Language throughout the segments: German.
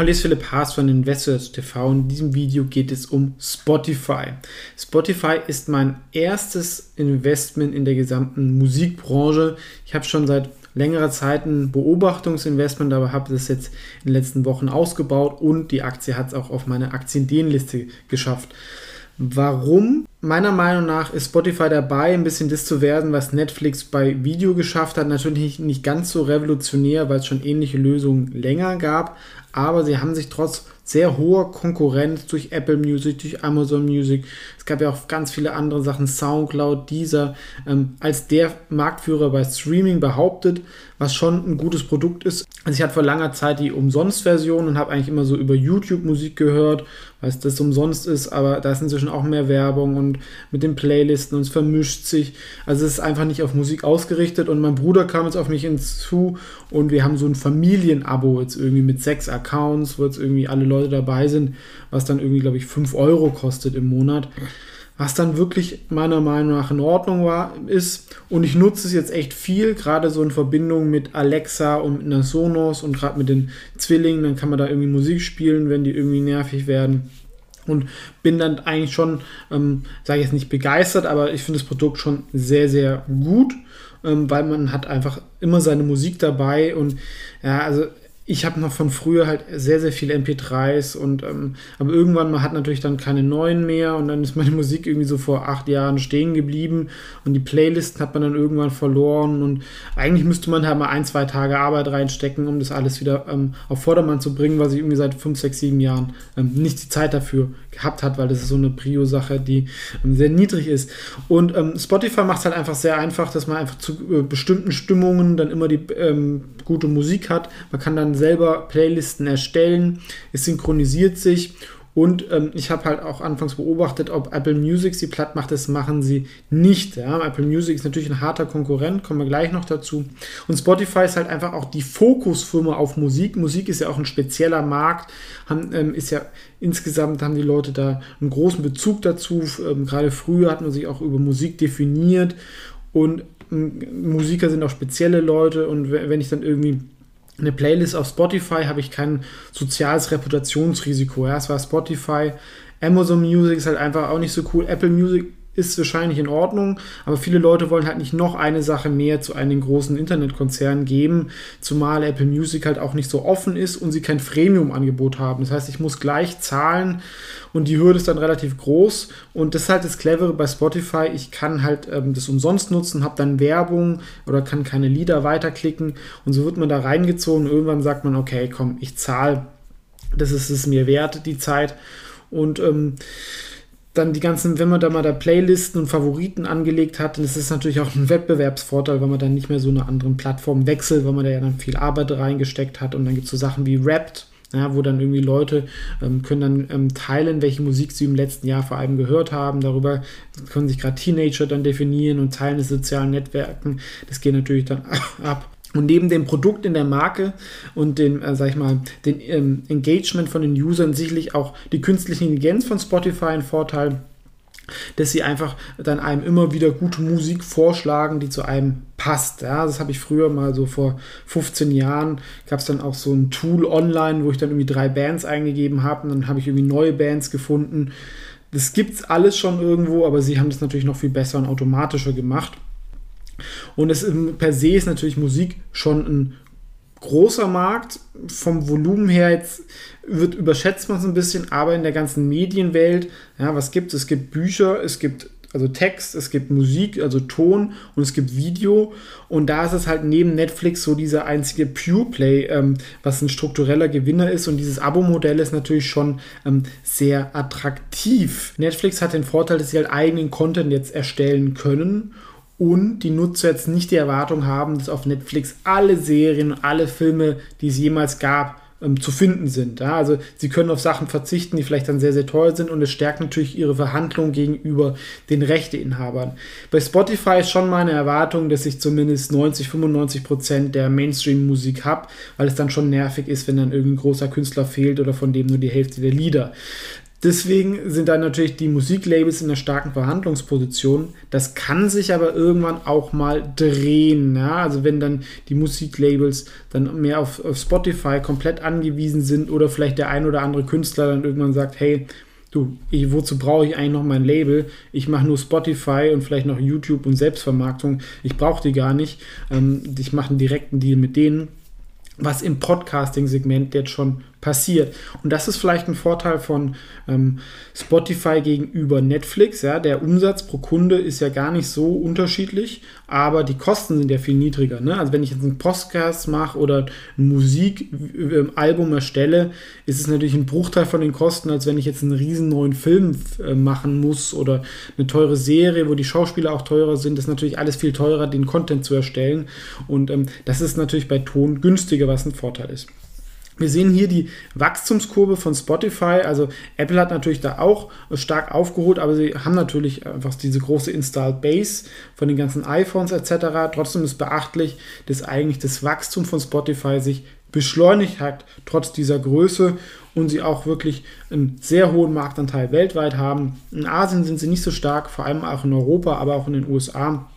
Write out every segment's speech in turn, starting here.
Hallo, ist Philipp Haas von Investors TV in diesem Video geht es um Spotify. Spotify ist mein erstes Investment in der gesamten Musikbranche. Ich habe schon seit längerer Zeit ein Beobachtungsinvestment, aber habe das jetzt in den letzten Wochen ausgebaut und die Aktie hat es auch auf meine Aktienideenliste geschafft. Warum? Meiner Meinung nach ist Spotify dabei, ein bisschen das zu werden, was Netflix bei Video geschafft hat. Natürlich nicht ganz so revolutionär, weil es schon ähnliche Lösungen länger gab, aber sie haben sich trotz sehr hoher Konkurrenz durch Apple Music, durch Amazon Music, es gab ja auch ganz viele andere Sachen, Soundcloud, dieser, ähm, als der Marktführer bei Streaming behauptet, was schon ein gutes Produkt ist. Also ich hatte vor langer Zeit die Umsonst-Version und habe eigentlich immer so über YouTube Musik gehört, weil es das umsonst ist, aber da ist inzwischen auch mehr Werbung und mit den Playlisten und es vermischt sich. Also es ist einfach nicht auf Musik ausgerichtet und mein Bruder kam jetzt auf mich hinzu und wir haben so ein Familienabo jetzt irgendwie mit sechs Accounts, wo jetzt irgendwie alle Leute dabei sind, was dann irgendwie, glaube ich, 5 Euro kostet im Monat was dann wirklich meiner Meinung nach in Ordnung war, ist. Und ich nutze es jetzt echt viel, gerade so in Verbindung mit Alexa und mit einer Sonos und gerade mit den Zwillingen, dann kann man da irgendwie Musik spielen, wenn die irgendwie nervig werden. Und bin dann eigentlich schon, ähm, sage ich jetzt nicht begeistert, aber ich finde das Produkt schon sehr, sehr gut, ähm, weil man hat einfach immer seine Musik dabei und ja, also ich habe noch von früher halt sehr, sehr viele MP3s und ähm, aber irgendwann man hat natürlich dann keine neuen mehr und dann ist meine Musik irgendwie so vor acht Jahren stehen geblieben und die Playlisten hat man dann irgendwann verloren und eigentlich müsste man halt mal ein, zwei Tage Arbeit reinstecken, um das alles wieder ähm, auf Vordermann zu bringen, was ich irgendwie seit fünf, sechs, sieben Jahren ähm, nicht die Zeit dafür gehabt hat, weil das ist so eine Prio-Sache, die ähm, sehr niedrig ist. Und ähm, Spotify macht es halt einfach sehr einfach, dass man einfach zu äh, bestimmten Stimmungen dann immer die ähm, gute Musik hat. Man kann dann selber Playlisten erstellen, es synchronisiert sich und ähm, ich habe halt auch anfangs beobachtet, ob Apple Music sie platt macht. Das machen sie nicht. Ja? Apple Music ist natürlich ein harter Konkurrent, kommen wir gleich noch dazu. Und Spotify ist halt einfach auch die Fokusfirma auf Musik. Musik ist ja auch ein spezieller Markt. Haben, ähm, ist ja insgesamt haben die Leute da einen großen Bezug dazu. Ähm, Gerade früher hat man sich auch über Musik definiert. Und Musiker sind auch spezielle Leute. Und wenn ich dann irgendwie eine Playlist auf Spotify habe ich kein soziales Reputationsrisiko. Ja, es war Spotify. Amazon Music ist halt einfach auch nicht so cool. Apple Music ist wahrscheinlich in Ordnung, aber viele Leute wollen halt nicht noch eine Sache mehr zu einem großen Internetkonzern geben, zumal Apple Music halt auch nicht so offen ist und sie kein Freemium-Angebot haben. Das heißt, ich muss gleich zahlen und die Hürde ist dann relativ groß und das ist halt das Clevere bei Spotify. Ich kann halt ähm, das umsonst nutzen, habe dann Werbung oder kann keine Lieder weiterklicken und so wird man da reingezogen. Irgendwann sagt man, okay, komm, ich zahle, das ist es mir wert, die Zeit und ähm, dann die ganzen, wenn man da mal da Playlisten und Favoriten angelegt hat, dann ist es natürlich auch ein Wettbewerbsvorteil, weil man dann nicht mehr so eine anderen Plattform wechselt, weil man da ja dann viel Arbeit reingesteckt hat und dann gibt es so Sachen wie Wrapped, ja, wo dann irgendwie Leute ähm, können dann ähm, teilen, welche Musik sie im letzten Jahr vor allem gehört haben. Darüber können sich gerade Teenager dann definieren und teilen in sozialen Netzwerken. Das geht natürlich dann ab. Und neben dem Produkt in der Marke und dem, äh, sag ich mal, den ähm, Engagement von den Usern sicherlich auch die künstliche Intelligenz von Spotify ein Vorteil, dass sie einfach dann einem immer wieder gute Musik vorschlagen, die zu einem passt. Ja, das habe ich früher mal so vor 15 Jahren, gab es dann auch so ein Tool online, wo ich dann irgendwie drei Bands eingegeben habe und dann habe ich irgendwie neue Bands gefunden. Das gibt es alles schon irgendwo, aber sie haben das natürlich noch viel besser und automatischer gemacht. Und es per se ist natürlich Musik schon ein großer Markt. Vom Volumen her jetzt wird überschätzt man es ein bisschen, aber in der ganzen Medienwelt, ja, was gibt es? Es gibt Bücher, es gibt also Text, es gibt Musik, also Ton und es gibt Video. Und da ist es halt neben Netflix so dieser einzige Pure Play, ähm, was ein struktureller Gewinner ist. Und dieses Abo-Modell ist natürlich schon ähm, sehr attraktiv. Netflix hat den Vorteil, dass sie halt eigenen Content jetzt erstellen können und die Nutzer jetzt nicht die Erwartung haben, dass auf Netflix alle Serien und alle Filme, die es jemals gab, ähm, zu finden sind. Ja? Also sie können auf Sachen verzichten, die vielleicht dann sehr, sehr teuer sind und es stärkt natürlich ihre Verhandlungen gegenüber den Rechteinhabern. Bei Spotify ist schon meine Erwartung, dass ich zumindest 90, 95 Prozent der Mainstream-Musik habe, weil es dann schon nervig ist, wenn dann irgendein großer Künstler fehlt oder von dem nur die Hälfte der Lieder. Deswegen sind da natürlich die Musiklabels in einer starken Verhandlungsposition. Das kann sich aber irgendwann auch mal drehen. Ja? Also wenn dann die Musiklabels dann mehr auf, auf Spotify komplett angewiesen sind oder vielleicht der ein oder andere Künstler dann irgendwann sagt, hey, du, ich, wozu brauche ich eigentlich noch mein Label? Ich mache nur Spotify und vielleicht noch YouTube und Selbstvermarktung. Ich brauche die gar nicht. Ähm, ich mache einen direkten Deal mit denen was im Podcasting-Segment jetzt schon passiert. Und das ist vielleicht ein Vorteil von ähm, Spotify gegenüber Netflix. Ja, der Umsatz pro Kunde ist ja gar nicht so unterschiedlich, aber die Kosten sind ja viel niedriger. Ne? Also wenn ich jetzt einen Podcast mache oder ein Musikalbum erstelle, ist es natürlich ein Bruchteil von den Kosten, als wenn ich jetzt einen riesen neuen Film äh, machen muss oder eine teure Serie, wo die Schauspieler auch teurer sind. Das ist natürlich alles viel teurer, den Content zu erstellen. Und ähm, das ist natürlich bei Ton günstiger, was ein Vorteil ist. Wir sehen hier die Wachstumskurve von Spotify. Also Apple hat natürlich da auch stark aufgeholt, aber sie haben natürlich einfach diese große Installed Base von den ganzen iPhones etc. Trotzdem ist beachtlich, dass eigentlich das Wachstum von Spotify sich beschleunigt hat, trotz dieser Größe und sie auch wirklich einen sehr hohen Marktanteil weltweit haben. In Asien sind sie nicht so stark, vor allem auch in Europa, aber auch in den USA.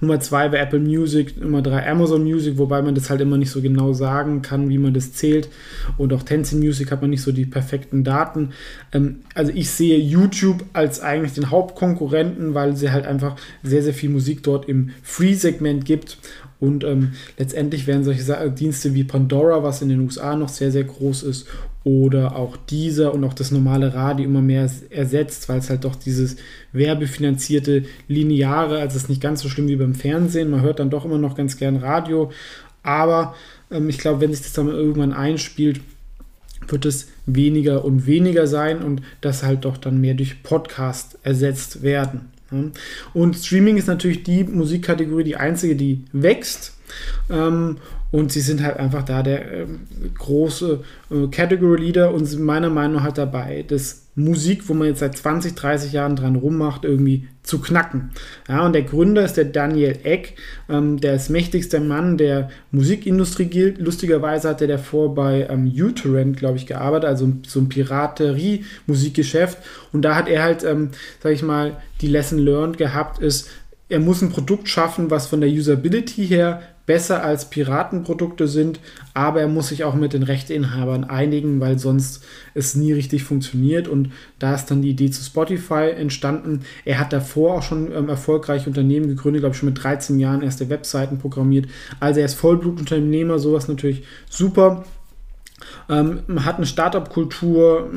Nummer zwei bei Apple Music, Nummer drei Amazon Music, wobei man das halt immer nicht so genau sagen kann, wie man das zählt. Und auch Tencent Music hat man nicht so die perfekten Daten. Ähm, also ich sehe YouTube als eigentlich den Hauptkonkurrenten, weil sie halt einfach sehr, sehr viel Musik dort im Free-Segment gibt. Und ähm, letztendlich werden solche Dienste wie Pandora, was in den USA noch sehr, sehr groß ist, oder auch dieser und auch das normale Radio immer mehr ersetzt, weil es halt doch dieses werbefinanzierte Lineare, also es ist nicht ganz so schlimm wie beim Fernsehen, man hört dann doch immer noch ganz gern Radio, aber ähm, ich glaube, wenn sich das dann irgendwann einspielt, wird es weniger und weniger sein und das halt doch dann mehr durch Podcast ersetzt werden. Und Streaming ist natürlich die Musikkategorie, die einzige, die wächst. Und sie sind halt einfach da der äh, große äh, Category Leader und sind meiner Meinung nach halt dabei, das Musik, wo man jetzt seit 20, 30 Jahren dran rummacht, irgendwie zu knacken. Ja, und der Gründer ist der Daniel Eck, ähm, der ist mächtigster Mann der Musikindustrie gilt. Lustigerweise hat er davor bei ähm, Uterent, glaube ich, gearbeitet, also so ein Piraterie-Musikgeschäft. Und da hat er halt, ähm, sag ich mal, die Lesson learned gehabt, ist, er muss ein Produkt schaffen, was von der Usability her besser als Piratenprodukte sind, aber er muss sich auch mit den Rechteinhabern einigen, weil sonst es nie richtig funktioniert. Und da ist dann die Idee zu Spotify entstanden. Er hat davor auch schon ähm, erfolgreiche Unternehmen gegründet, glaube ich schon mit 13 Jahren erste Webseiten programmiert. Also er ist Vollblutunternehmer, sowas natürlich super. Ähm, hat eine Startup-Kultur.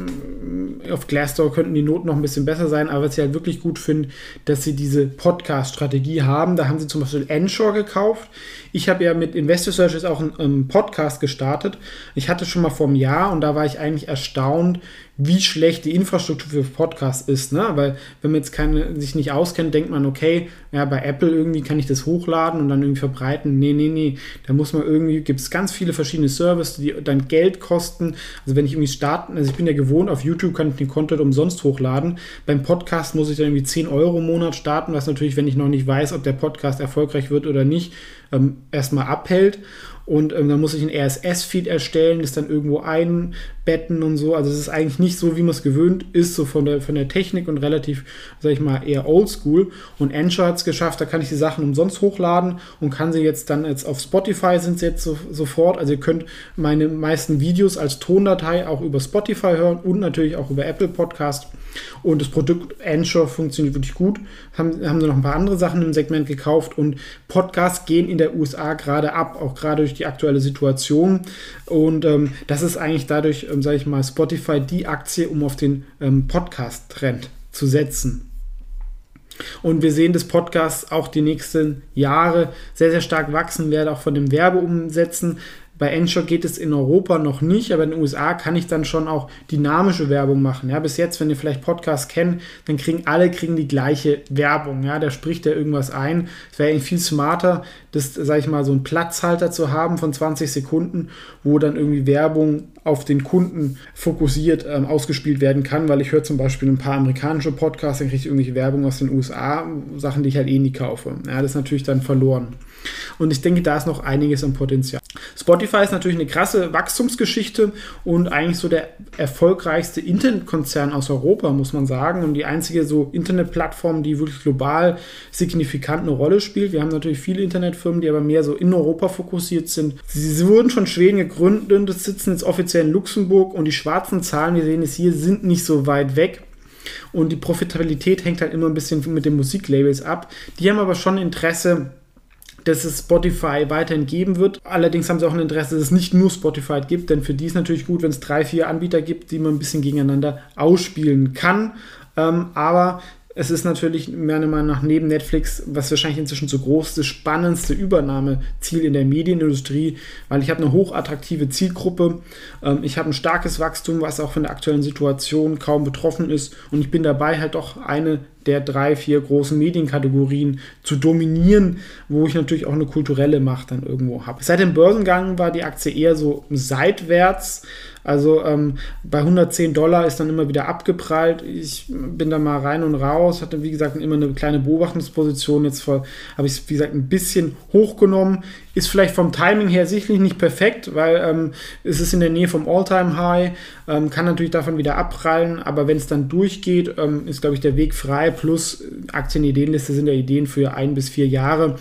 Auf Glassdoor könnten die Noten noch ein bisschen besser sein, aber was ich halt wirklich gut finde, dass sie diese Podcast-Strategie haben. Da haben sie zum Beispiel Ensure gekauft. Ich habe ja mit Investor Searches auch einen, einen Podcast gestartet. Ich hatte schon mal vor einem Jahr und da war ich eigentlich erstaunt, wie schlecht die Infrastruktur für Podcasts ist, ne? Weil wenn man jetzt keine, sich nicht auskennt, denkt man, okay, ja, bei Apple irgendwie kann ich das hochladen und dann irgendwie verbreiten. Nee, nee, nee. Da muss man irgendwie, gibt es ganz viele verschiedene Services, die dann Geld kosten. Also wenn ich irgendwie starten, also ich bin ja gewohnt, auf YouTube kann ich den Content umsonst hochladen. Beim Podcast muss ich dann irgendwie 10 Euro im Monat starten, was natürlich, wenn ich noch nicht weiß, ob der Podcast erfolgreich wird oder nicht, ähm, erstmal abhält. Und ähm, dann muss ich ein RSS-Feed erstellen, das dann irgendwo einbetten und so. Also es ist eigentlich nicht so, wie man es gewöhnt ist, so von der, von der Technik und relativ, sag ich mal, eher oldschool. Und Anchor hat es geschafft, da kann ich die Sachen umsonst hochladen und kann sie jetzt dann jetzt auf Spotify sind sie jetzt so, sofort. Also ihr könnt meine meisten Videos als Tondatei auch über Spotify hören und natürlich auch über Apple Podcast. Und das Produkt Anchor funktioniert wirklich gut. Haben, haben sie noch ein paar andere Sachen im Segment gekauft und Podcasts gehen in der USA gerade ab, auch gerade durch die aktuelle Situation. Und ähm, das ist eigentlich dadurch, ähm, sage ich mal, Spotify die Aktie, um auf den ähm, Podcast-Trend zu setzen. Und wir sehen, dass Podcasts auch die nächsten Jahre sehr, sehr stark wachsen werden, auch von dem Werbeumsätzen Bei Anchor geht es in Europa noch nicht, aber in den USA kann ich dann schon auch dynamische Werbung machen. Ja, bis jetzt, wenn ihr vielleicht Podcasts kennt, dann kriegen alle kriegen die gleiche Werbung. Ja, da spricht er irgendwas ein. Es wäre viel smarter, das, sage ich mal, so einen Platzhalter zu haben von 20 Sekunden, wo dann irgendwie Werbung auf den Kunden fokussiert ähm, ausgespielt werden kann, weil ich höre zum Beispiel ein paar amerikanische Podcasts, dann kriege ich irgendwelche Werbung aus den USA, Sachen, die ich halt eh nie kaufe. Ja, das ist natürlich dann verloren. Und ich denke, da ist noch einiges an Potenzial. Spotify ist natürlich eine krasse Wachstumsgeschichte und eigentlich so der erfolgreichste Internetkonzern aus Europa, muss man sagen. Und die einzige so Internetplattform, die wirklich global signifikant eine Rolle spielt. Wir haben natürlich viele Internetfirmen, die aber mehr so in Europa fokussiert sind. Sie, wurden von Schweden gegründet, sitzen jetzt offiziell in Luxemburg und die schwarzen Zahlen, wir sehen es hier, sind nicht so weit weg. Und die Profitabilität hängt halt immer ein bisschen mit den Musiklabels ab. Die haben aber schon Interesse, dass es Spotify weiterhin geben wird. Allerdings haben sie auch ein Interesse, dass es nicht nur Spotify gibt, denn für die ist natürlich gut, wenn es drei, vier Anbieter gibt, die man ein bisschen gegeneinander ausspielen kann. Ähm, aber es ist natürlich meiner Meinung nach neben Netflix, was wahrscheinlich inzwischen zu groß das spannendste Übernahmeziel in der Medienindustrie, weil ich habe eine hochattraktive Zielgruppe, ähm, ich habe ein starkes Wachstum, was auch von der aktuellen Situation kaum betroffen ist und ich bin dabei halt doch eine der drei, vier großen Medienkategorien zu dominieren, wo ich natürlich auch eine kulturelle Macht dann irgendwo habe. Seit dem Börsengang war die Aktie eher so seitwärts. Also ähm, bei 110 Dollar ist dann immer wieder abgeprallt. Ich bin da mal rein und raus, hatte wie gesagt immer eine kleine Beobachtungsposition. Jetzt habe ich es wie gesagt ein bisschen hochgenommen. Ist vielleicht vom Timing her sicherlich nicht perfekt, weil ähm, es ist in der Nähe vom All-Time-High, ähm, kann natürlich davon wieder abprallen, aber wenn es dann durchgeht, ähm, ist glaube ich der Weg frei. Plus Aktienideenliste sind ja Ideen für ein bis vier Jahre.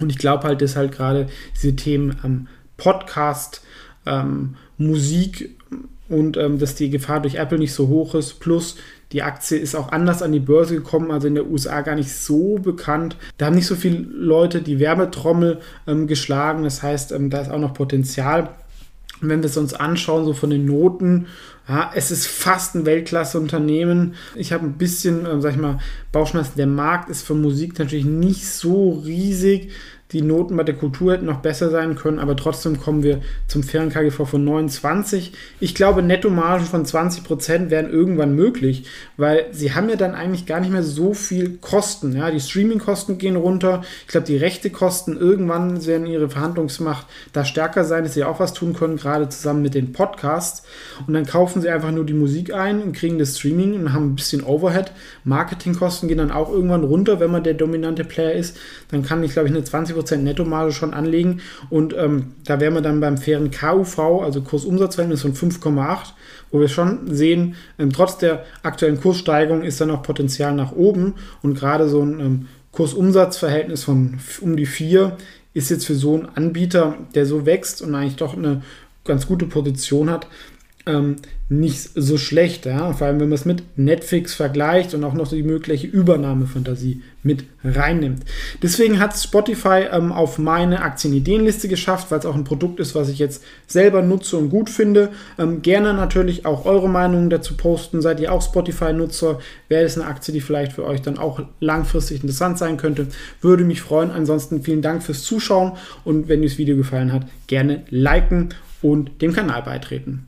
Und ich glaube halt, dass halt gerade diese Themen am Podcast, ähm, Musik und ähm, dass die Gefahr durch Apple nicht so hoch ist. Plus die Aktie ist auch anders an die Börse gekommen, also in der USA gar nicht so bekannt. Da haben nicht so viele Leute die Werbetrommel ähm, geschlagen. Das heißt, ähm, da ist auch noch Potenzial. Und wenn wir es uns anschauen, so von den Noten, ja, es ist fast ein Weltklasse-Unternehmen. Ich habe ein bisschen, äh, sag ich mal, Bauchschmerzen. Der Markt ist für Musik natürlich nicht so riesig. Die Noten bei der Kultur hätten noch besser sein können, aber trotzdem kommen wir zum fairen KGV von 29. Ich glaube, Nettomargen von 20% wären irgendwann möglich, weil sie haben ja dann eigentlich gar nicht mehr so viel Kosten. Ja? Die Streaming-Kosten gehen runter. Ich glaube, die Rechtekosten irgendwann werden ihre Verhandlungsmacht da stärker sein, dass sie auch was tun können, gerade zusammen mit den Podcasts. Und dann kaufen sie einfach nur die Musik ein und kriegen das Streaming und haben ein bisschen Overhead. Marketingkosten gehen dann auch irgendwann runter, wenn man der dominante Player ist. Dann kann ich, glaube ich, eine 20% 10% Nettomarge schon anlegen. Und ähm, da wären wir dann beim fairen KUV, also Kursumsatzverhältnis von 5,8, wo wir schon sehen, ähm, trotz der aktuellen Kurssteigerung ist da noch Potenzial nach oben. Und gerade so ein ähm, Kursumsatzverhältnis von um die 4 ist jetzt für so einen Anbieter, der so wächst und eigentlich doch eine ganz gute Position hat, ähm, nicht so schlecht. Ja? Vor allem, wenn man es mit Netflix vergleicht und auch noch die mögliche Übernahmefantasie mit reinnimmt. Deswegen hat Spotify ähm, auf meine Aktienideenliste geschafft, weil es auch ein Produkt ist, was ich jetzt selber nutze und gut finde. Ähm, gerne natürlich auch eure Meinungen dazu posten. Seid ihr auch Spotify-Nutzer? Wäre es eine Aktie, die vielleicht für euch dann auch langfristig interessant sein könnte? Würde mich freuen. Ansonsten vielen Dank fürs Zuschauen und wenn dir das Video gefallen hat, gerne liken und dem Kanal beitreten.